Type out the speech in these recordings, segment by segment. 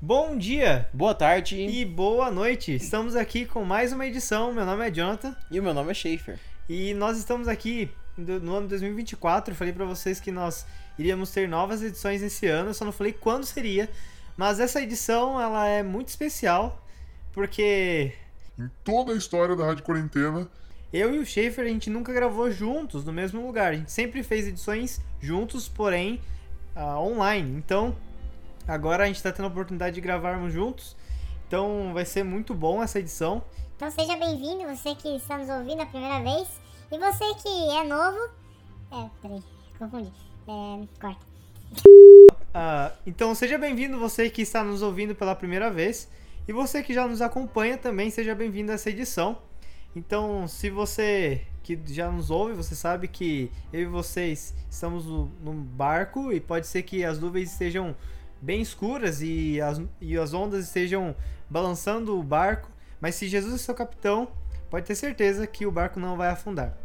Bom dia Boa tarde. e boa noite. Estamos aqui com mais uma edição. Meu nome é Jonathan E o meu nome é Schaefer. e nós estamos aqui do- no ano 2024. Eu falei pra vocês que nós iríamos ter novas edições esse ano, eu só não falei quando seria. Mas essa edição ela é muito especial porque Em toda a história da Rádio Quarentena, eu e o Schaefer a gente nunca gravou juntos no mesmo lugar. A gente sempre fez edições juntos, porém ah, online. Então agora a gente tá tendo a oportunidade de gravarmos juntos. Então vai ser muito bom essa edição. Então seja bem-vindo, você que está nos ouvindo a primeira vez. E você que é novo. É, peraí, confundi. É, corta. Ah, então seja bem-vindo você que está nos ouvindo pela primeira vez. E você que já nos acompanha também, seja bem-vindo a essa edição. Então, se você que já nos ouve, você sabe que eu e vocês estamos num barco e pode ser que as nuvens estejam bem escuras e as, e as ondas estejam balançando o barco. Mas se Jesus é seu capitão, pode ter certeza que o barco não vai afundar.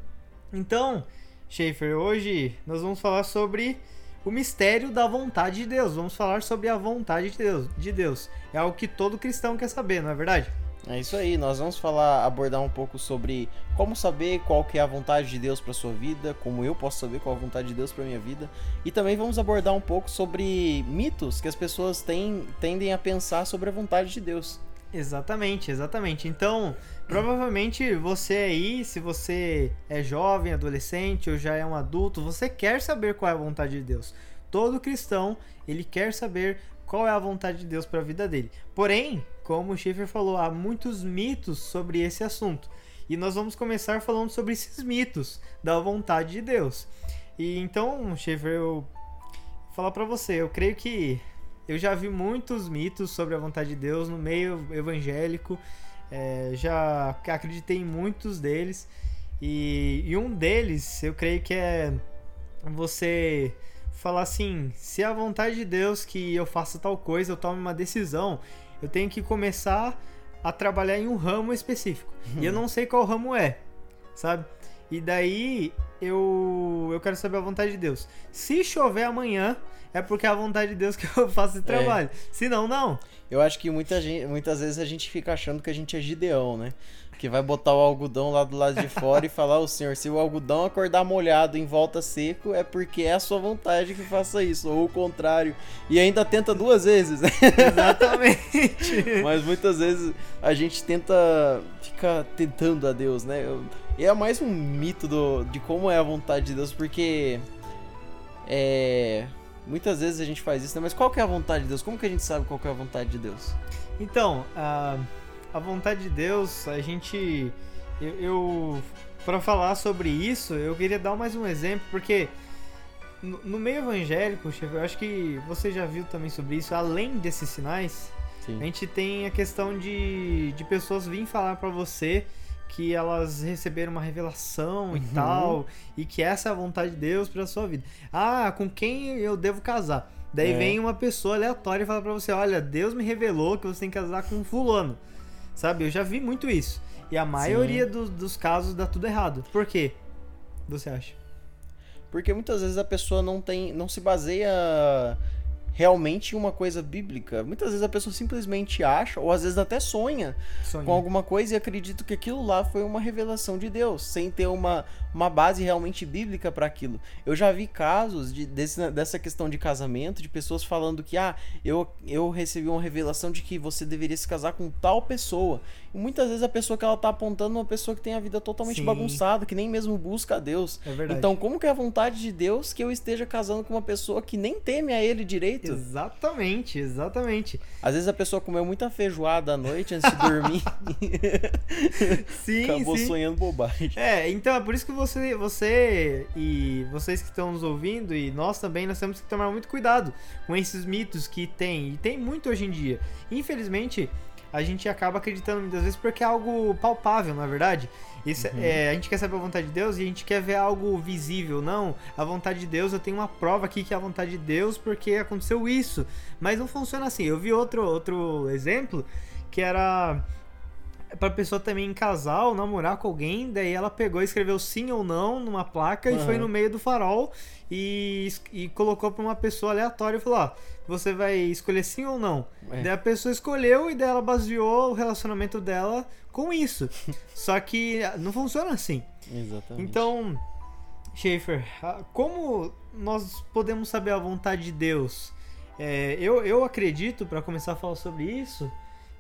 Então, Schaefer, hoje nós vamos falar sobre o mistério da vontade de Deus. Vamos falar sobre a vontade de Deus. De Deus. É algo que todo cristão quer saber, não é verdade? É isso aí, nós vamos falar, abordar um pouco sobre como saber qual que é a vontade de Deus para sua vida, como eu posso saber qual é a vontade de Deus para minha vida, e também vamos abordar um pouco sobre mitos que as pessoas têm, tendem a pensar sobre a vontade de Deus. Exatamente, exatamente. Então, provavelmente você aí, se você é jovem, adolescente ou já é um adulto, você quer saber qual é a vontade de Deus. Todo cristão, ele quer saber qual é a vontade de Deus para a vida dele. Porém, como o Schaefer falou, há muitos mitos sobre esse assunto. E nós vamos começar falando sobre esses mitos da vontade de Deus. E então, Schaefer, eu vou falar para você, eu creio que eu já vi muitos mitos sobre a vontade de Deus no meio evangélico, é, já acreditei em muitos deles, e, e um deles eu creio que é você falar assim: se é a vontade de Deus que eu faça tal coisa, eu tome uma decisão, eu tenho que começar a trabalhar em um ramo específico. E eu não sei qual ramo é, sabe? E daí eu, eu quero saber a vontade de Deus. Se chover amanhã, é porque é a vontade de Deus que eu faço esse trabalho. Se não, não. Eu acho que muita gente, muitas vezes a gente fica achando que a gente é Gideão, né? Que vai botar o algodão lá do lado de fora e falar, ô senhor, se o algodão acordar molhado em volta seco, é porque é a sua vontade que faça isso, ou o contrário. E ainda tenta duas vezes, né? Exatamente. Mas muitas vezes a gente tenta. fica tentando a Deus, né? É mais um mito do, de como é a vontade de Deus, porque. É. Muitas vezes a gente faz isso, né? Mas qual que é a vontade de Deus? Como que a gente sabe qual que é a vontade de Deus? Então, a, a vontade de Deus, a gente. Eu. eu para falar sobre isso, eu queria dar mais um exemplo, porque no, no meio evangélico, chefe, eu acho que você já viu também sobre isso, além desses sinais, a Sim. gente tem a questão de, de pessoas virem falar pra você que elas receberam uma revelação e Uhum. tal, e que essa é a vontade de Deus pra sua vida. Ah, com quem eu devo casar? Daí É. vem uma pessoa aleatória e fala pra você: Olha, Deus me revelou que você tem que casar com fulano. Sabe? Eu já vi muito isso. E a maioria do- dos casos dá tudo errado. Por quê? Você acha? Porque muitas vezes a pessoa não tem. não se baseia realmente uma coisa bíblica. Muitas vezes a pessoa simplesmente acha, ou às vezes até sonha Sonho. com alguma coisa e acredito que aquilo lá foi uma revelação de Deus, sem ter uma, uma base realmente bíblica para aquilo. Eu já vi casos de, desse- dessa questão de casamento, de pessoas falando que, ah, eu, eu recebi uma revelação de que você deveria se casar com tal pessoa. E muitas vezes a pessoa que ela tá apontando é uma pessoa que tem a vida totalmente Sim. bagunçada, que nem mesmo busca a Deus. É. Então, como que é a vontade de Deus que eu esteja casando com uma pessoa que nem teme a ele direito? Exatamente, exatamente. Às vezes a pessoa comeu muita feijoada à noite antes de dormir Sim, acabou sim. sonhando bobagem. É, então é por isso que você, você e vocês que estão nos ouvindo e nós também, nós temos que tomar muito cuidado com esses mitos que tem, e tem muito hoje em dia. Infelizmente, a gente acaba acreditando muitas vezes porque é algo palpável, não é verdade? Isso, é, a gente quer saber a vontade de Deus e a gente quer ver algo visível. Não, a vontade de Deus, eu tenho uma prova aqui que é a vontade de Deus porque aconteceu isso. Mas não funciona assim. Eu vi outro, outro exemplo que era pra pessoa também casar ou namorar com alguém, daí ela pegou e escreveu sim ou não numa placa e Aham. foi no meio do farol e, e colocou pra uma pessoa aleatória e falou, ó, você vai escolher sim ou não? É. Daí a pessoa escolheu e daí ela baseou o relacionamento dela com isso. Só que ah, não funciona assim. Exatamente. Então, Schaefer, ah, como nós podemos saber a vontade de Deus? É, eu, eu acredito, para começar a falar sobre isso,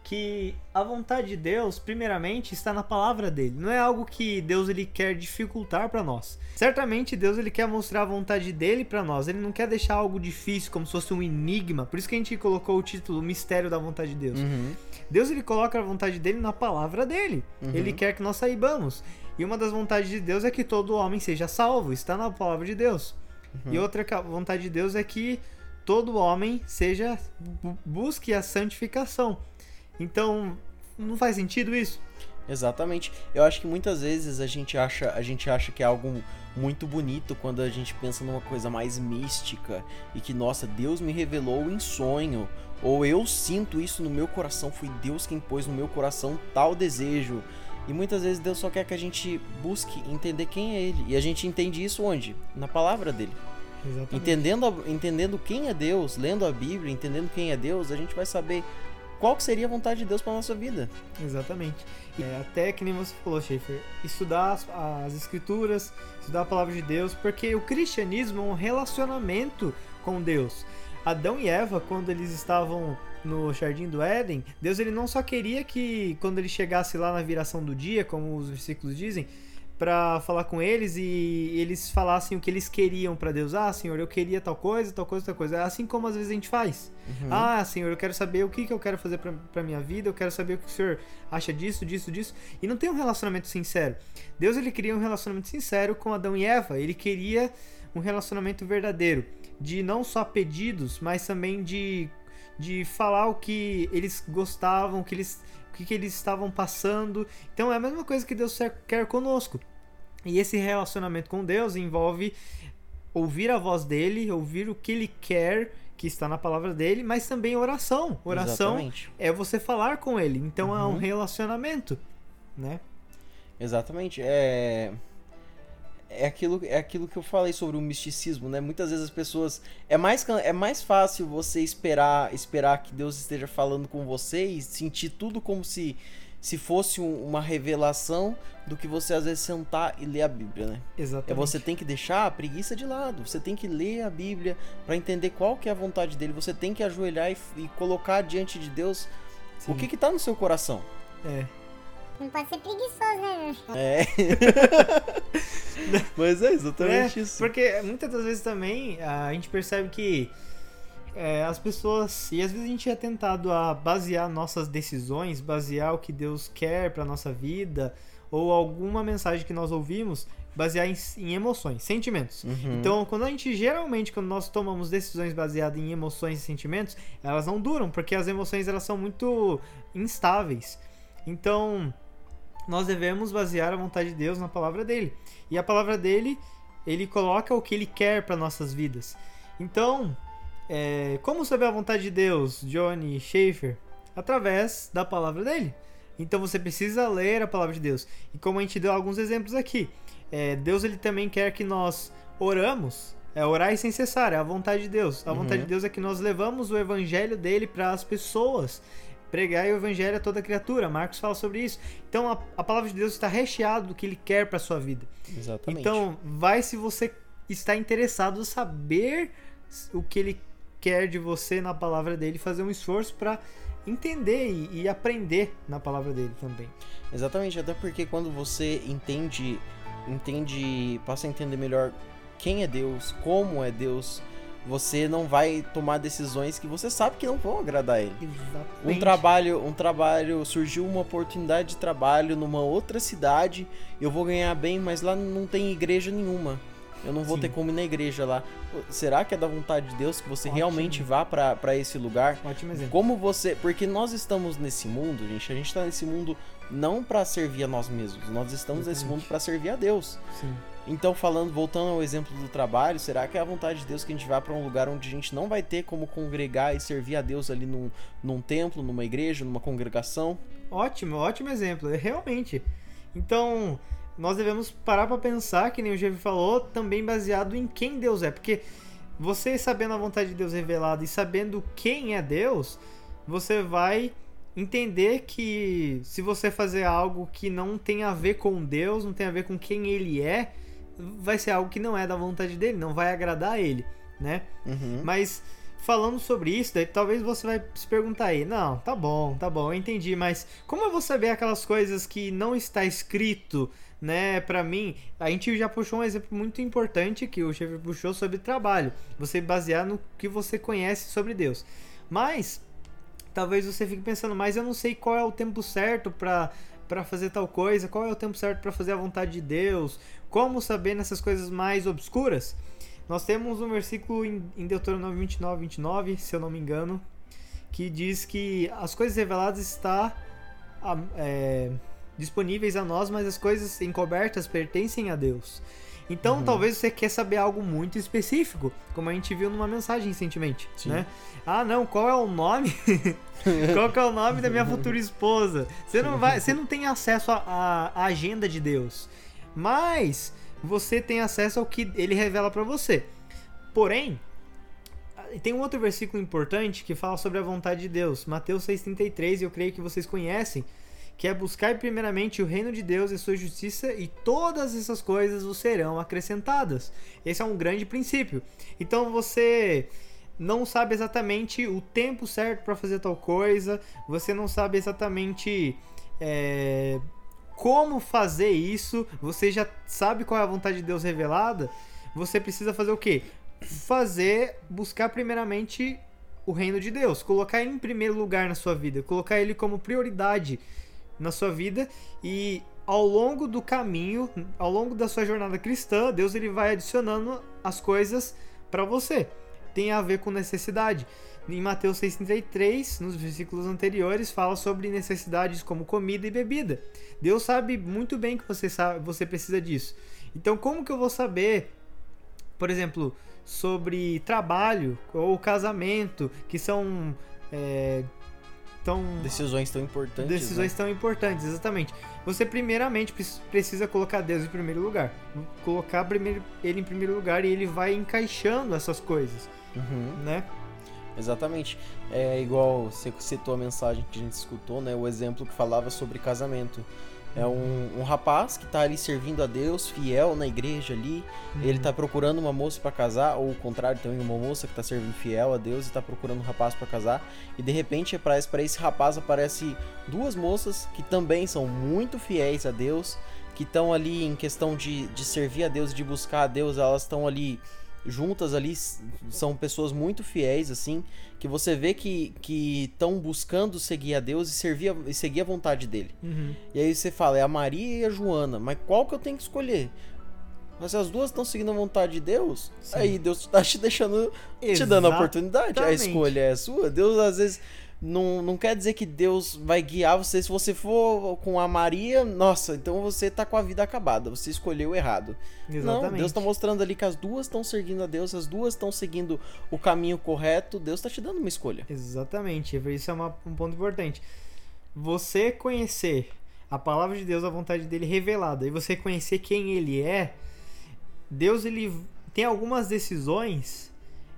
que a vontade de Deus, primeiramente, está na palavra dele. Não é algo que Deus ele quer dificultar para nós. Certamente Deus ele quer mostrar a vontade dele para nós. Ele não quer deixar algo difícil, como se fosse um enigma. Por isso que a gente colocou o título Mistério da Vontade de Deus. Uhum. Deus ele coloca a vontade dele na palavra dele. Uhum. Ele quer que nós saibamos. E uma das vontades de Deus é que todo homem seja salvo, está na palavra de Deus. Uhum. E outra vontade de Deus é que todo homem seja bu- busque a santificação. Então, não faz sentido isso? Exatamente. Eu acho que muitas vezes a gente acha, a gente acha que é algo muito bonito quando a gente pensa numa coisa mais mística e que, nossa, Deus me revelou em sonho, ou eu sinto isso no meu coração, foi Deus quem pôs no meu coração tal desejo. E muitas vezes Deus só quer que a gente busque entender quem é Ele. E a gente entende isso onde? Na palavra dele. Exatamente. Entendendo, entendendo quem é Deus, lendo a Bíblia, entendendo quem é Deus, a gente vai saber qual que seria a vontade de Deus para nossa vida. Exatamente. É, até que nem você falou, Schaefer, estudar as, as escrituras, estudar a palavra de Deus, porque o cristianismo é um relacionamento com Deus. Adão e Eva, quando eles estavam no jardim do Éden, Deus ele não só queria que quando ele chegasse lá na viração do dia, como os versículos dizem, para falar com eles e eles falassem o que eles queriam para Deus. Ah, Senhor, eu queria tal coisa, tal coisa, tal coisa. É assim como às vezes a gente faz. Ah, Senhor, eu quero saber o que, que eu quero fazer pra, pra minha vida, eu quero saber o que o Senhor acha disso, disso, disso. E não tem um relacionamento sincero. Deus, ele queria um relacionamento sincero com Adão e Eva. Ele queria um relacionamento verdadeiro. De não só pedidos, mas também de, de falar o que eles gostavam, o que eles, o que, que eles estavam passando. Então é a mesma coisa que Deus quer conosco. E esse relacionamento com Deus envolve ouvir a voz dele, ouvir o que ele quer, que está na palavra dele, mas também oração. Oração Exatamente. é você falar com ele. Então é um Uhum. relacionamento, né? Exatamente. É. É aquilo, é aquilo que eu falei sobre o misticismo, né? Muitas vezes as pessoas. É mais, é mais fácil você esperar esperar que Deus esteja falando com você e sentir tudo como se, se fosse um- uma revelação do que você às vezes sentar e ler a Bíblia, né? É Exatamente. você tem que deixar a preguiça de lado. Você tem que ler a Bíblia para entender qual que é a vontade dele. Você tem que ajoelhar e, e colocar diante de Deus Sim. o que que tá no seu coração. É. Não pode ser preguiçoso, né? É. Mas é exatamente É, isso. Porque muitas das vezes também a gente percebe que é, as pessoas. E às vezes a gente é tentado a basear nossas decisões, basear o que Deus quer pra nossa vida, ou alguma mensagem que nós ouvimos, basear em, em emoções, sentimentos. Uhum. Então, quando a gente geralmente, quando nós tomamos decisões baseadas em emoções e sentimentos, elas não duram, porque as emoções elas são muito instáveis. Então, nós devemos basear a vontade de Deus na palavra dele. E a palavra dele, ele coloca o que ele quer para nossas vidas. Então, é, como saber a vontade de Deus, Johnny Schaefer? Através da palavra dele. Então você precisa ler a palavra de Deus. E como a gente deu alguns exemplos aqui, é, Deus ele também quer que nós oramos. É orar sem cessar, é a vontade de Deus. A Uhum. vontade de Deus é que nós levamos o evangelho dele para as pessoas. Pregar o evangelho a toda criatura. Marcos fala sobre isso. Então a, a palavra de Deus está recheada do que ele quer para sua vida. Exatamente. Então, vai se você está interessado em saber o que ele quer de você na palavra dele, fazer um esforço para entender e, e aprender na palavra dele também. Exatamente, até porque quando você entende, entende, passa a entender melhor quem é Deus, como é Deus, você não vai tomar decisões que você sabe que não vão agradar ele. Um Exatamente. trabalho, um trabalho, surgiu uma oportunidade de trabalho numa outra cidade, eu vou ganhar bem, mas lá não tem igreja nenhuma. Eu não vou Sim. ter como ir na igreja lá. Será que é da vontade de Deus que você Ótimo. realmente vá pra pra esse lugar? Ótimo exemplo. Como você. Porque nós estamos nesse mundo, gente. A gente tá nesse mundo não pra servir a nós mesmos. Nós estamos nesse Exatamente. mundo pra servir a Deus. Sim. Então, falando, voltando ao exemplo do trabalho, será que é a vontade de Deus que a gente vá pra um lugar onde a gente não vai ter como congregar e servir a Deus ali num, num templo, numa igreja, numa congregação? Ótimo, ótimo exemplo, realmente. Então, nós devemos parar para pensar, que nem o Jeff falou, também baseado em quem Deus é, porque você sabendo a vontade de Deus revelada e sabendo quem é Deus, você vai entender que se você fazer algo que não tem a ver com Deus, não tem a ver com quem ele é, vai ser algo que não é da vontade dele, não vai agradar a ele, né? Uhum. Mas falando sobre isso, daí talvez você vai se perguntar aí, não, tá bom, tá bom, eu entendi, mas como eu vou saber aquelas coisas que não está escrito, né, pra mim? A gente já puxou um exemplo muito importante que o chefe puxou sobre trabalho, você basear no que você conhece sobre Deus. Mas talvez você fique pensando, mas eu não sei qual é o tempo certo para para fazer tal coisa, qual é o tempo certo para fazer a vontade de Deus, como saber nessas coisas mais obscuras? Nós temos um versículo em, em Deuteronômio 29, 29, se eu não me engano, que diz que as coisas reveladas estão é, disponíveis a nós, mas as coisas encobertas pertencem a Deus. Então, Uhum. talvez você quer saber algo muito específico, como a gente viu numa mensagem recentemente, Sim. né? Ah, não, qual é o nome? qual é o nome da minha futura esposa? Você não vai, você não tem acesso à- agenda de Deus, mas você tem acesso ao que ele revela pra você. Porém, tem um outro versículo importante que fala sobre a vontade de Deus, Mateus 6:33, e eu creio que vocês conhecem, que é buscar primeiramente o reino de Deus e sua justiça e todas essas coisas vos serão acrescentadas. Esse é um grande princípio. Então você não sabe exatamente o tempo certo para fazer tal coisa, você não sabe exatamente é, como fazer isso, você já sabe qual é a vontade de Deus revelada, você precisa fazer o quê? Fazer, buscar primeiramente o reino de Deus, colocar ele em primeiro lugar na sua vida, colocar ele como prioridade na sua vida e ao longo do caminho, ao longo da sua jornada cristã, Deus ele vai adicionando as coisas para você. Tem a ver com necessidade. Em Mateus 6,33, nos versículos anteriores, fala sobre necessidades como comida e bebida. Deus sabe muito bem que você, sabe, você precisa disso. Então, como que eu vou saber, por exemplo, sobre trabalho ou casamento, que são é, tão Decisões tão importantes. decisões né? tão importantes, exatamente. Você primeiramente pre- precisa colocar Deus em primeiro lugar, colocar primeiro, ele em primeiro lugar e ele vai encaixando essas coisas, Uhum. né? Exatamente. É igual você citou a mensagem que a gente escutou, né? O exemplo que falava sobre casamento. É um, um rapaz que tá ali servindo a Deus, fiel na igreja ali. Ele tá procurando uma moça pra casar, ou o contrário, também uma moça que tá servindo fiel a Deus e tá procurando um rapaz pra casar. E de repente, para esse rapaz aparece duas moças que também são muito fiéis a Deus, que estão ali em questão de, de servir a Deus, de buscar a Deus, elas estão ali juntas ali, são pessoas muito fiéis, assim, que você vê que estão buscando seguir a Deus e, servir a- e seguir a vontade dele. Uhum. E aí você fala, é a Maria e a Joana, mas qual que eu tenho que escolher? Mas se as duas estão seguindo a vontade de Deus, Sim. aí Deus tá te deixando, te dando a oportunidade. A Exatamente. escolha é sua. Deus às vezes não, não quer dizer que Deus vai guiar você. Se você for com a Maria, nossa, então você tá com a vida acabada. Você escolheu errado. Exatamente. Não, Deus tá mostrando ali que as duas estão servindo a Deus, as duas estão seguindo o caminho correto. Deus tá te dando uma escolha. Exatamente, isso é uma- um ponto importante. Você conhecer a palavra de Deus, a vontade dele revelada, e você conhecer quem ele é, Deus ele tem algumas decisões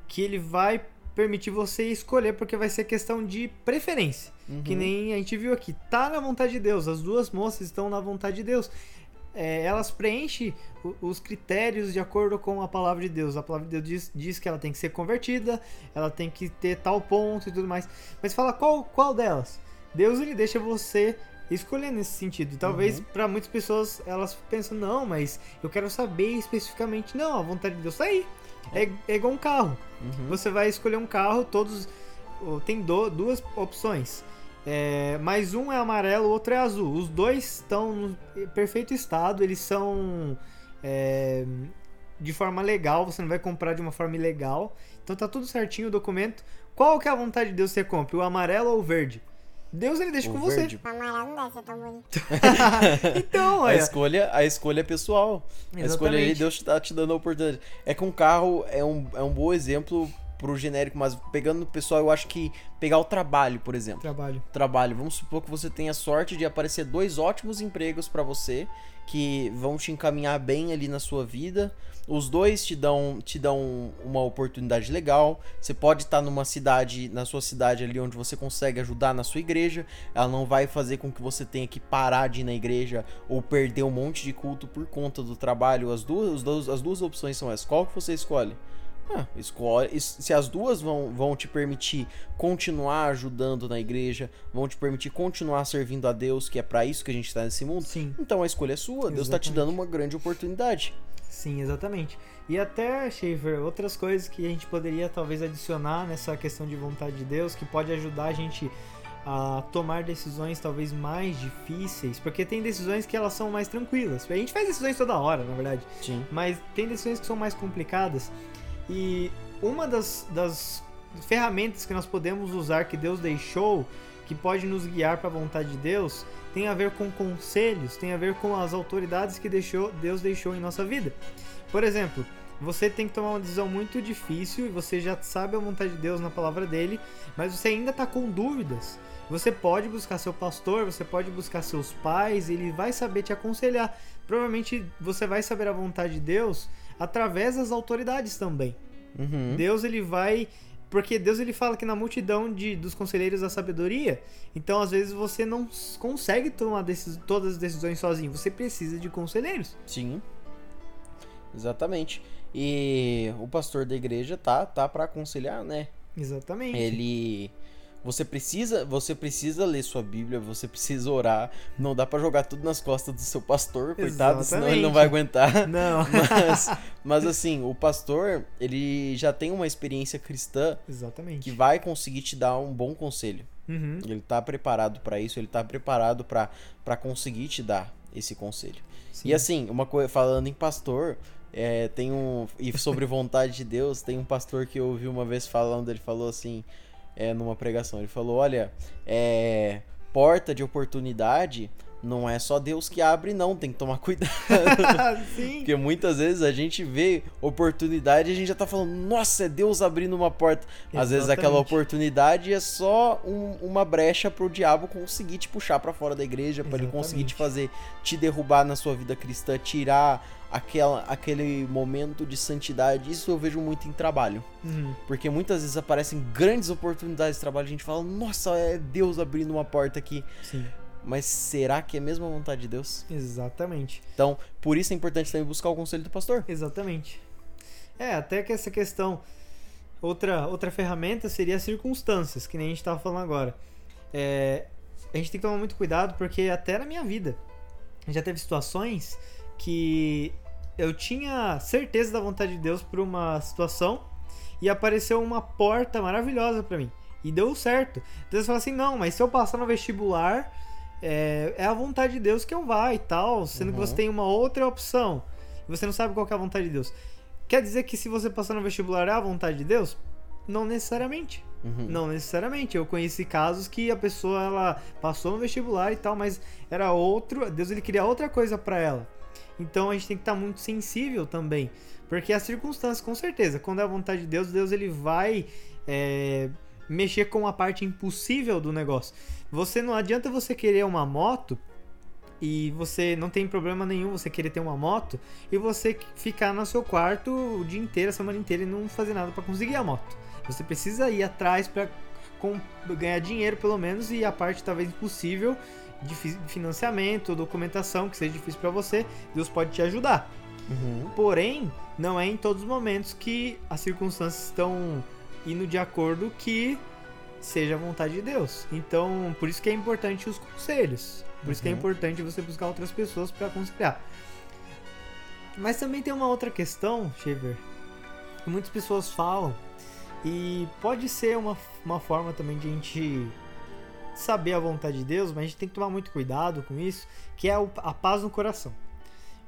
que ele vai permitir você escolher, porque vai ser questão de preferência. Que Uhum. nem a gente viu aqui, tá na vontade de Deus, as duas moças estão na vontade de Deus. É, elas preenchem os critérios de acordo com a palavra de Deus. A palavra de Deus diz, diz que ela tem que ser convertida, ela tem que ter tal ponto e tudo mais. Mas fala qual, qual delas? Deus ele deixa você escolher nesse sentido. Talvez Uhum. pra muitas pessoas elas pensam, não, mas eu quero saber especificamente. Não, a vontade de Deus tá aí. É, é igual um carro. Uhum. Você vai escolher um carro, todos. Tem do- duas opções. É, mas um é amarelo, o outro é azul. Os dois estão no perfeito estado, eles são é, de forma legal, você não vai comprar de uma forma ilegal. Então tá tudo certinho o documento. Qual que é a vontade de Deus que você compra? O amarelo ou o verde? Deus ele deixa O com verde. O amarelo não deve ser tão bonito. você. então, A olha. escolha, a escolha é pessoal. A escolha ali, Exatamente. Deus tá te dando a oportunidade. É que um carro é um, é um bom exemplo pro genérico, mas pegando o pessoal, eu acho que pegar o trabalho, por exemplo. Trabalho. Trabalho. Vamos supor que você tenha sorte de aparecer dois ótimos empregos pra você que vão te encaminhar bem ali na sua vida. Os dois te dão, te dão uma oportunidade legal. Você pode estar numa cidade, na sua cidade ali onde você consegue ajudar na sua igreja. Ela não vai fazer com que você tenha que parar de ir na igreja ou perder um monte de culto por conta do trabalho. As duas, as duas, as duas opções são essas. Qual que você escolhe? Ah, escolhe. Se as duas vão, vão te permitir continuar ajudando na igreja, vão te permitir continuar servindo a Deus, que é para isso que a gente está nesse mundo, Sim. então a escolha é sua. Deus está te Exatamente. dando uma grande oportunidade. Sim, exatamente. E até, Schaefer, outras coisas que a gente poderia talvez adicionar nessa questão de vontade de Deus, que pode ajudar a gente a tomar decisões talvez mais difíceis, porque tem decisões que elas são mais tranquilas. A gente faz decisões toda hora, na verdade, Sim. mas tem decisões que são mais complicadas. E uma das, das ferramentas que nós podemos usar que Deus deixou, que pode nos guiar para a vontade de Deus, tem a ver com conselhos, tem a ver com as autoridades que deixou, Deus deixou em nossa vida. Por exemplo, você tem que tomar uma decisão muito difícil e você já sabe a vontade de Deus na palavra dele, mas você ainda está com dúvidas. Você pode buscar seu pastor, você pode buscar seus pais, ele vai saber te aconselhar. Provavelmente você vai saber a vontade de Deus através das autoridades também. Uhum. Deus ele vai porque Deus ele fala que na multidão de, dos conselheiros da sabedoria, então às vezes você não consegue tomar decis- todas as decisões sozinho, você precisa de conselheiros. Sim. Exatamente. E o pastor da igreja tá, tá para aconselhar, né? Exatamente. Ele você precisa, você precisa ler sua Bíblia, você precisa orar. Não dá pra jogar tudo nas costas do seu pastor, coitado, senão ele não Exatamente. vai aguentar. Não. Mas, mas assim, o pastor, ele já tem uma experiência cristã Exatamente. que vai conseguir te dar um bom conselho. Uhum. Ele tá preparado pra isso, ele tá preparado pra pra conseguir te dar esse conselho. Sim. E assim, uma coisa, falando em pastor, é, tem um. E sobre vontade de Deus, tem um pastor que eu ouvi uma vez falando, ele falou assim, é, numa pregação, ele falou, olha, é, porta de oportunidade não é só Deus que abre, não, tem que tomar cuidado. Sim. Porque muitas vezes a gente vê oportunidade e a gente já tá falando, nossa, é Deus abrindo uma porta. Às vezes aquela Exatamente. oportunidade é só um- uma brecha pro diabo conseguir te puxar pra fora da igreja, pra ele conseguir te Exatamente. fazer te derrubar na sua vida cristã, tirar aquela, aquele momento de santidade. Isso eu vejo muito em trabalho. Uhum. Porque muitas vezes aparecem grandes oportunidades de trabalho, a gente fala, nossa, é Deus abrindo uma porta aqui. Sim. Mas será que é mesmo a vontade de Deus? Exatamente. Então, por isso é importante também buscar o conselho do pastor. Exatamente. É, até que essa questão. Outra, outra ferramenta seria as circunstâncias, que nem a gente tava falando agora. É, a gente tem que tomar muito cuidado, porque até na minha vida já teve situações que eu tinha certeza da vontade de Deus por uma situação e apareceu uma porta maravilhosa pra mim. E deu certo. Então você fala assim: não, mas se eu passar no vestibular, é, é a vontade de Deus que eu vá e tal. Sendo que Uhum. você tem uma outra opção e você não sabe qual que é a vontade de Deus. Quer dizer que se você passar no vestibular é a vontade de Deus? Não necessariamente. Uhum. Não necessariamente. Eu conheci casos que a pessoa ela passou no vestibular e tal, mas era outro. Deus ele queria outra coisa pra ela. Então a gente tem que estar muito sensível também, porque as circunstâncias, com certeza, quando é a vontade de Deus, Deus ele vai é, mexer com a parte impossível do negócio. Você não adianta você querer uma moto e você não tem problema nenhum você querer ter uma moto e você ficar no seu quarto o dia inteiro, a semana inteira e não fazer nada pra conseguir a moto. Você precisa ir atrás com- ganhar dinheiro pelo menos e a parte talvez impossível de fi- financiamento, documentação que seja difícil pra você, Deus pode te ajudar. Uhum. Porém, não é em todos os momentos que as circunstâncias estão indo de acordo que seja a vontade de Deus. Então, por isso que é importante os conselhos. Por isso que é Uhum. importante você buscar outras pessoas para aconselhar. Mas também tem uma outra questão, Shaver, que muitas pessoas falam e pode ser uma, uma forma também de a gente saber a vontade de Deus, mas a gente tem que tomar muito cuidado com isso, que é a paz no coração.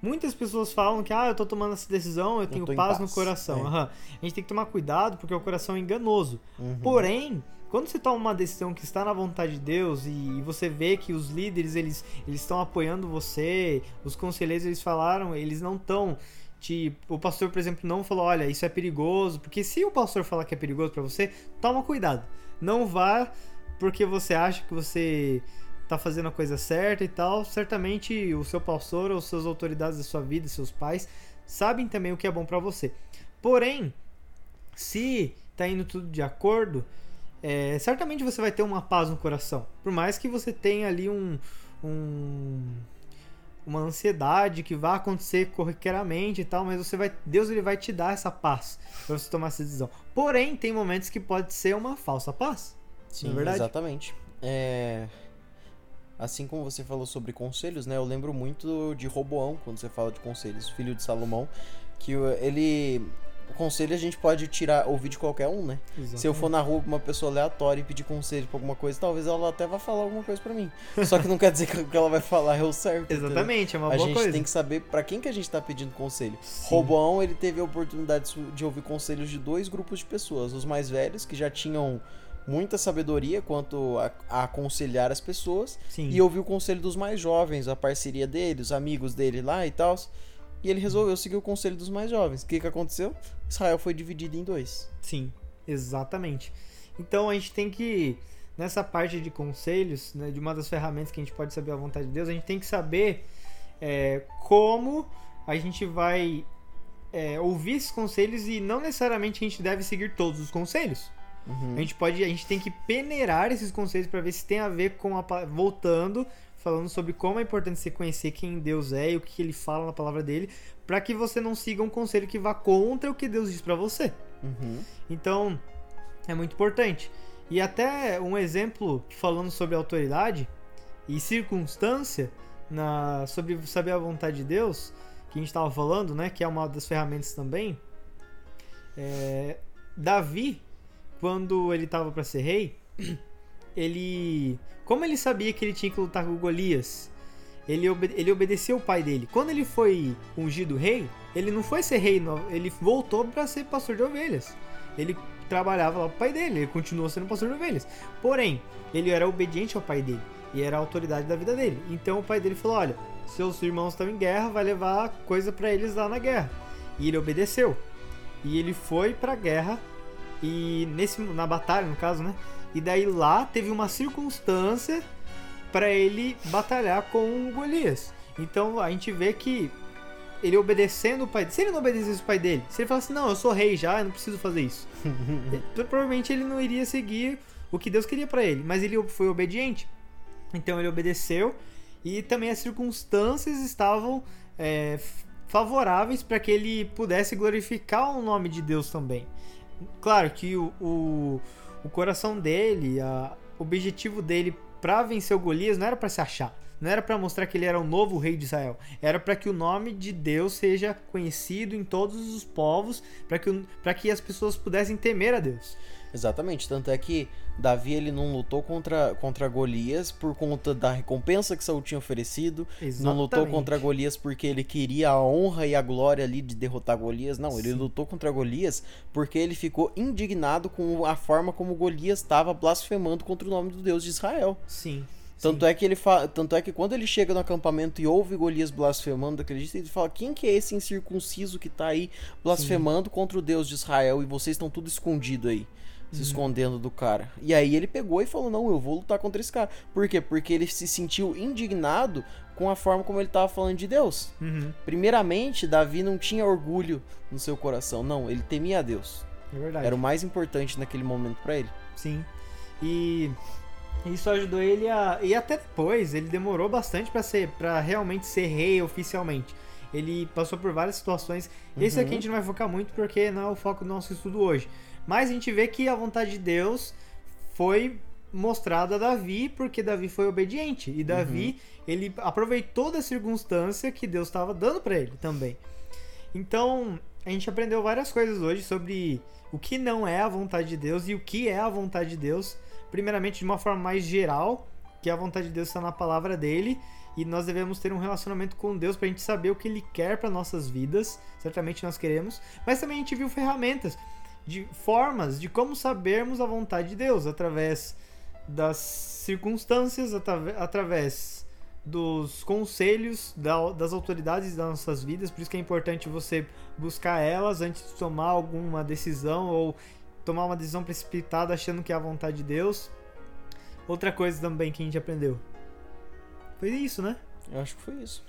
Muitas pessoas falam que, ah, eu tô tomando essa decisão, eu tenho tô em paz, no paz. coração. É. Aham. A gente tem que tomar cuidado porque o coração é enganoso. Uhum. Porém, quando você toma uma decisão que está na vontade de Deus e você vê que os líderes eles eles estão apoiando você, os conselheiros eles falaram, eles não estão te, o pastor, por exemplo, não falou, olha, isso é perigoso, porque se o pastor falar que é perigoso para você, toma cuidado. Não vá porque você acha que você tá fazendo a coisa certa e tal. Certamente o seu pastor ou suas autoridades da sua vida, seus pais, sabem também o que é bom para você. Porém, se tá indo tudo de acordo, é, certamente você vai ter uma paz no coração. Por mais que você tenha ali um, um uma ansiedade que vai acontecer corriqueiramente e tal, mas você vai, Deus ele vai te dar essa paz para você tomar essa decisão. Porém, tem momentos que pode ser uma falsa paz. Sim, é verdade? exatamente. É... Assim como você falou sobre conselhos, né? Eu lembro muito de Roboão quando você fala de conselhos, filho de Salomão, que ele o conselho a gente pode tirar, ouvir de qualquer um, né? Exatamente. Se eu for na rua com uma pessoa aleatória e pedir conselho pra alguma coisa, talvez ela até vá falar alguma coisa pra mim. Só que não quer dizer que o que ela vai falar é o certo. entendeu? Exatamente, é uma a boa gente coisa. tem que saber pra quem que a gente tá pedindo conselho. Sim. Roboão, ele teve a oportunidade de- de ouvir conselhos de dois grupos de pessoas. Os mais velhos, que já tinham muita sabedoria quanto a, a aconselhar as pessoas. Sim. E ouviu o conselho dos mais jovens, a parceria dele, os amigos dele lá e tal. E ele resolveu seguir o conselho dos mais jovens. O que, que aconteceu? Israel foi dividido em dois. Sim, exatamente. Então a gente tem que, nessa parte de conselhos, né, de uma das ferramentas que a gente pode saber a vontade de Deus, a gente tem que saber é, como a gente vai é, ouvir esses conselhos e não necessariamente a gente deve seguir todos os conselhos. Uhum. A gente pode, a gente tem que peneirar esses conselhos para ver se tem a ver com a voltando, falando sobre como é importante você conhecer quem Deus é e o que ele fala na palavra dele, para que você não siga um conselho que vá contra o que Deus diz para você. Uhum. Então, é muito importante. E até um exemplo falando sobre autoridade e circunstância na sobre saber a vontade de Deus, que a gente estava falando, né, que é uma das ferramentas também. É, Davi, quando ele estava para ser rei, ele, como ele sabia que ele tinha que lutar com Golias, ele, obe- ele obedeceu o pai dele. Quando ele foi ungido rei, ele não foi ser rei, ele voltou para ser pastor de ovelhas. Ele trabalhava lá pro pai dele, ele continuou sendo pastor de ovelhas. Porém, ele era obediente ao pai dele e era a autoridade da vida dele. Então o pai dele falou: Olha, seus irmãos estão em guerra, vai levar coisa para eles lá na guerra. E ele obedeceu. E ele foi pra guerra e nesse na batalha, no caso, né? E daí lá teve uma circunstância para ele batalhar com o Golias. Então a gente vê que ele obedecendo o pai dele. Se ele não obedecesse o pai dele, se ele falasse, não, eu sou rei já, eu não preciso fazer isso. ele- provavelmente ele não iria seguir o que Deus queria para ele. Mas ele foi obediente. Então ele obedeceu. E também as circunstâncias estavam é, favoráveis para que ele pudesse glorificar o nome de Deus também. Claro que o, o, o coração dele, a, o objetivo dele para vencer o Golias não era para se achar. Não era para mostrar que ele era o novo rei de Israel. Era para que o nome de Deus seja conhecido em todos os povos, para que, pra que as pessoas pudessem temer a Deus. Exatamente, tanto é que Davi ele não lutou contra, contra Golias por conta da recompensa que Saul tinha oferecido, não lutou Exatamente. contra Golias porque ele queria a honra e a glória ali de derrotar Golias, não, ele Sim. lutou contra Golias porque ele ficou indignado com a forma como Golias estava blasfemando contra o nome do Deus de Israel. Sim. Tanto é que ele fa... tanto é que quando ele chega no acampamento e ouve Golias blasfemando jeito, ele fala: "Quem que é esse incircunciso que tá aí blasfemando contra o Deus de Israel e vocês estão tudo escondido aí?" Se escondendo do cara. E aí ele pegou e falou: Não, eu vou lutar contra esse cara. Por quê? Porque ele se sentiu indignado com a forma como ele tava falando de Deus. Uhum, Primeiramente, Davi não tinha orgulho no seu coração. Não, ele temia a Deus. é verdade. Era o mais importante naquele momento pra ele. Sim. E isso ajudou ele a e até depois ele demorou bastante pra ser para realmente ser rei oficialmente. Ele passou por várias situações. Esse aqui a gente não vai focar muito porque não é o foco do nosso estudo hoje. Mas a gente vê que a vontade de Deus foi mostrada a Davi porque Davi foi obediente e Davi ele aproveitou da circunstância que Deus estava dando pra ele também. Então, a gente aprendeu várias coisas hoje sobre o que não é a vontade de Deus e o que é a vontade de Deus. Primeiramente, de uma forma mais geral, que a vontade de Deus está na palavra dele. E nós devemos ter um relacionamento com Deus para a gente saber o que Ele quer para nossas vidas. Certamente nós queremos. Mas também a gente viu ferramentas, de formas de como sabermos a vontade de Deus através das circunstâncias, através dos conselhos da- das autoridades das nossas vidas, por isso que é importante você buscar elas antes de tomar alguma decisão ou tomar uma decisão precipitada achando que é a vontade de Deus. Outra coisa também que a gente aprendeu. Foi isso, né? Eu acho que foi isso.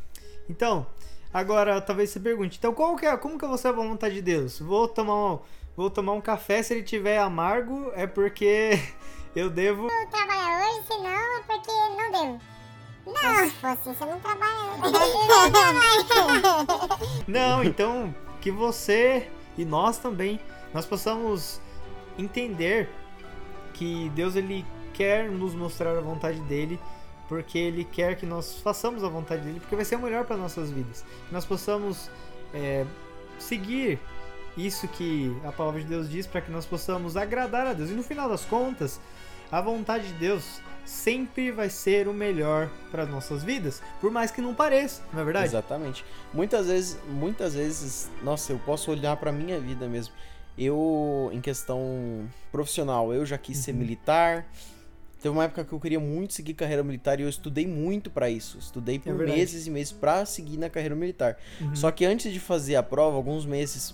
Então, agora talvez você pergunte, então qual que é, como que eu vou saber a vontade de Deus? Vou tomar um, vou tomar um café se ele tiver amargo, é porque eu devo Eu trabalho hoje, senão é porque não deu. Não, se fosse isso, eu não trabalho. Não, então que você e nós também nós possamos entender que Deus ele quer nos mostrar a vontade dele, porque ele quer que nós façamos a vontade dele, porque vai ser o melhor para nossas vidas. Que nós possamos é, seguir isso que a palavra de Deus diz para que nós possamos agradar a Deus. E no final das contas, a vontade de Deus sempre vai ser o melhor para nossas vidas, por mais que não pareça, não é verdade? Exatamente. Muitas vezes, muitas vezes, nossa, eu posso olhar pra minha vida mesmo. Eu, em questão profissional, eu já quis ser Uhum. militar. Teve uma época que eu queria muito seguir carreira militar e eu estudei muito pra isso. Estudei por É meses e meses pra seguir na carreira militar. Uhum. Só que antes de fazer a prova, alguns meses,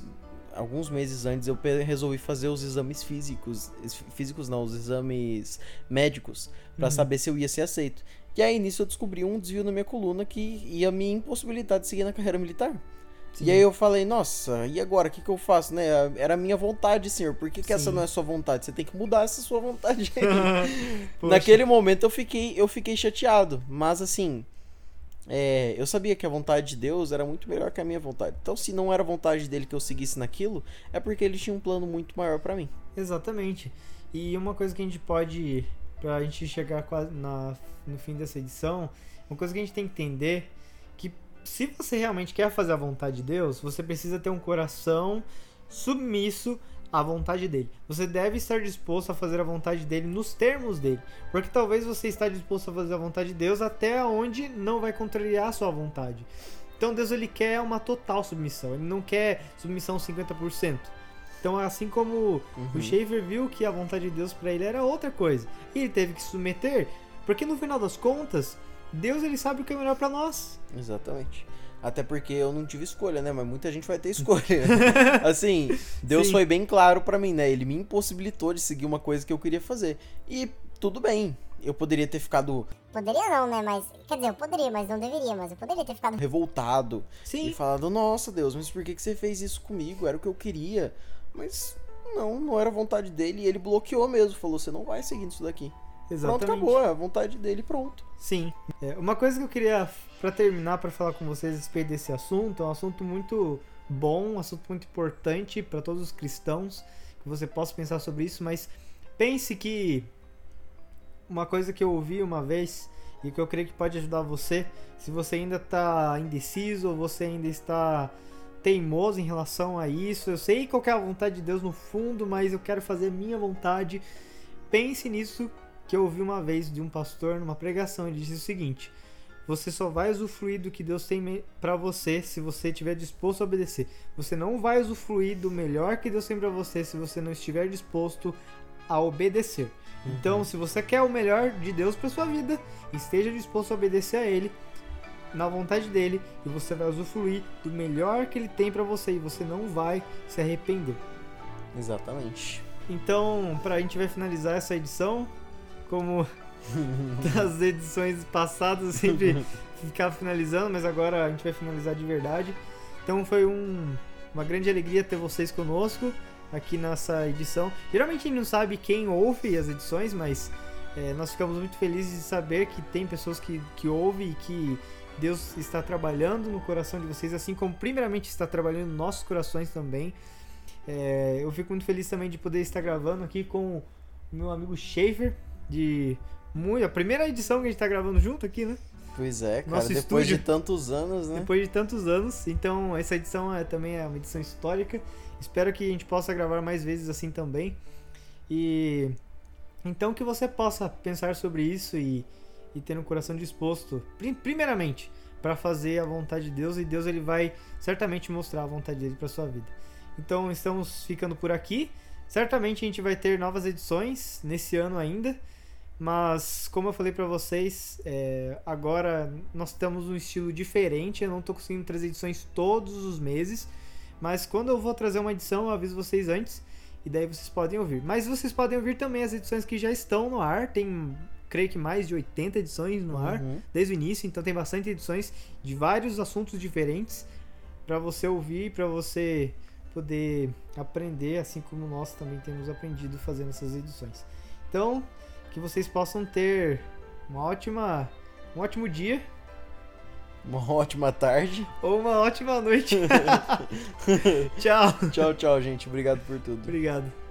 alguns meses antes, eu resolvi fazer os exames físicos, físicos não, os exames médicos, pra Uhum. saber se eu ia ser aceito. E aí nisso eu descobri um desvio na minha coluna que ia me impossibilitar de seguir na carreira militar. Sim. E aí eu falei, nossa, e agora? O que, que eu faço, né? Era a minha vontade, senhor. Por que, que essa não é sua vontade? Você tem que mudar essa sua vontade aí. Naquele momento eu fiquei, eu fiquei chateado. Mas assim, é, eu sabia que a vontade de Deus era muito melhor que a minha vontade. Então, se não era vontade dele que eu seguisse naquilo, é porque ele tinha um plano muito maior pra mim. Exatamente. E uma coisa que a gente pode, pra gente chegar na, no fim dessa edição, uma coisa que a gente tem que entender que se você realmente quer fazer a vontade de Deus, você precisa ter um coração submisso à vontade dele. Você deve estar disposto a fazer a vontade dele nos termos dele, porque talvez você está disposto a fazer a vontade de Deus até onde não vai contrariar a sua vontade. Então Deus ele quer uma total submissão, ele não quer submissão 50%. Então assim como o Uhum. Schaefer viu que a vontade de Deus para ele era outra coisa, e ele teve que se submeter, porque no final das contas, Deus ele sabe o que é melhor para nós. Exatamente. Até porque eu não tive escolha, né? Mas muita gente vai ter escolha. assim, Deus Sim. foi bem claro pra mim, né? Ele me impossibilitou de seguir uma coisa que eu queria fazer. E tudo bem. Eu poderia ter ficado Poderia não, né? Mas. Quer dizer, eu poderia, mas não deveria. Mas eu poderia ter ficado. revoltado Sim. e falado: Nossa, Deus, mas por que, que você fez isso comigo? Era o que eu queria. Mas não, não era vontade dele. E ele bloqueou mesmo. Falou: Você não vai seguindo isso daqui. Exatamente. Pronto, acabou. É a vontade dele, pronto. Sim. É, uma coisa que eu queria, pra terminar, pra falar com vocês a respeito desse assunto, é um assunto muito bom, um assunto muito importante pra todos os cristãos, que você possa pensar sobre isso, mas pense que uma coisa que eu ouvi uma vez e que eu creio que pode ajudar você, se você ainda tá indeciso ou você ainda está teimoso em relação a isso, eu sei qual que é a vontade de Deus no fundo, mas eu quero fazer minha vontade. Pense nisso que eu ouvi uma vez de um pastor numa pregação, ele disse o seguinte: você só vai usufruir do que Deus tem para você se você estiver disposto a obedecer. Você não vai usufruir do melhor que Deus tem para você se você não estiver disposto a obedecer. Então, se você quer o melhor de Deus para sua vida, esteja disposto a obedecer a ele na vontade dele e você vai usufruir do melhor que ele tem para você e você não vai se arrepender. Exatamente. Então, pra gente vai finalizar essa edição, como das edições passadas, sempre ficava finalizando, mas agora a gente vai finalizar de verdade. Então foi um- uma grande alegria ter vocês conosco aqui nessa edição. Geralmente a gente não sabe quem ouve as edições, mas é, nós ficamos muito felizes de saber que tem pessoas que, que ouvem e que Deus está trabalhando no coração de vocês, assim como primeiramente está trabalhando nos nossos corações também. É, eu fico muito feliz também de poder estar gravando aqui com o meu amigo Schaefer, de muito, a primeira edição que a gente está gravando junto aqui, né? Pois é, cara. Nosso depois estúdio. de tantos anos, né? Depois de tantos anos. Então, essa edição é, também é uma edição histórica. Espero que a gente possa gravar mais vezes assim também. E então que você possa pensar sobre isso e, e ter um coração disposto, prim- primeiramente, para fazer a vontade de Deus e Deus ele vai certamente mostrar a vontade dele para sua vida. Então, estamos ficando por aqui. Certamente a gente vai ter novas edições nesse ano ainda, Mas, como eu falei pra vocês, é, agora nós temos um estilo diferente. Eu não tô conseguindo trazer edições todos os meses. Mas quando eu vou trazer uma edição, eu aviso vocês antes. E daí vocês podem ouvir. Mas vocês podem ouvir também as edições que já estão no ar. Tem, creio que mais de 80 edições no ar Uhum. desde o início. Então tem bastante edições de vários assuntos diferentes pra você ouvir, pra você poder aprender, assim como nós também temos aprendido fazendo essas edições. Então, que vocês possam ter uma ótima, um ótimo dia Uma ótima tarde. ou uma ótima noite. Tchau. Tchau, tchau, gente. Obrigado por tudo. Obrigado.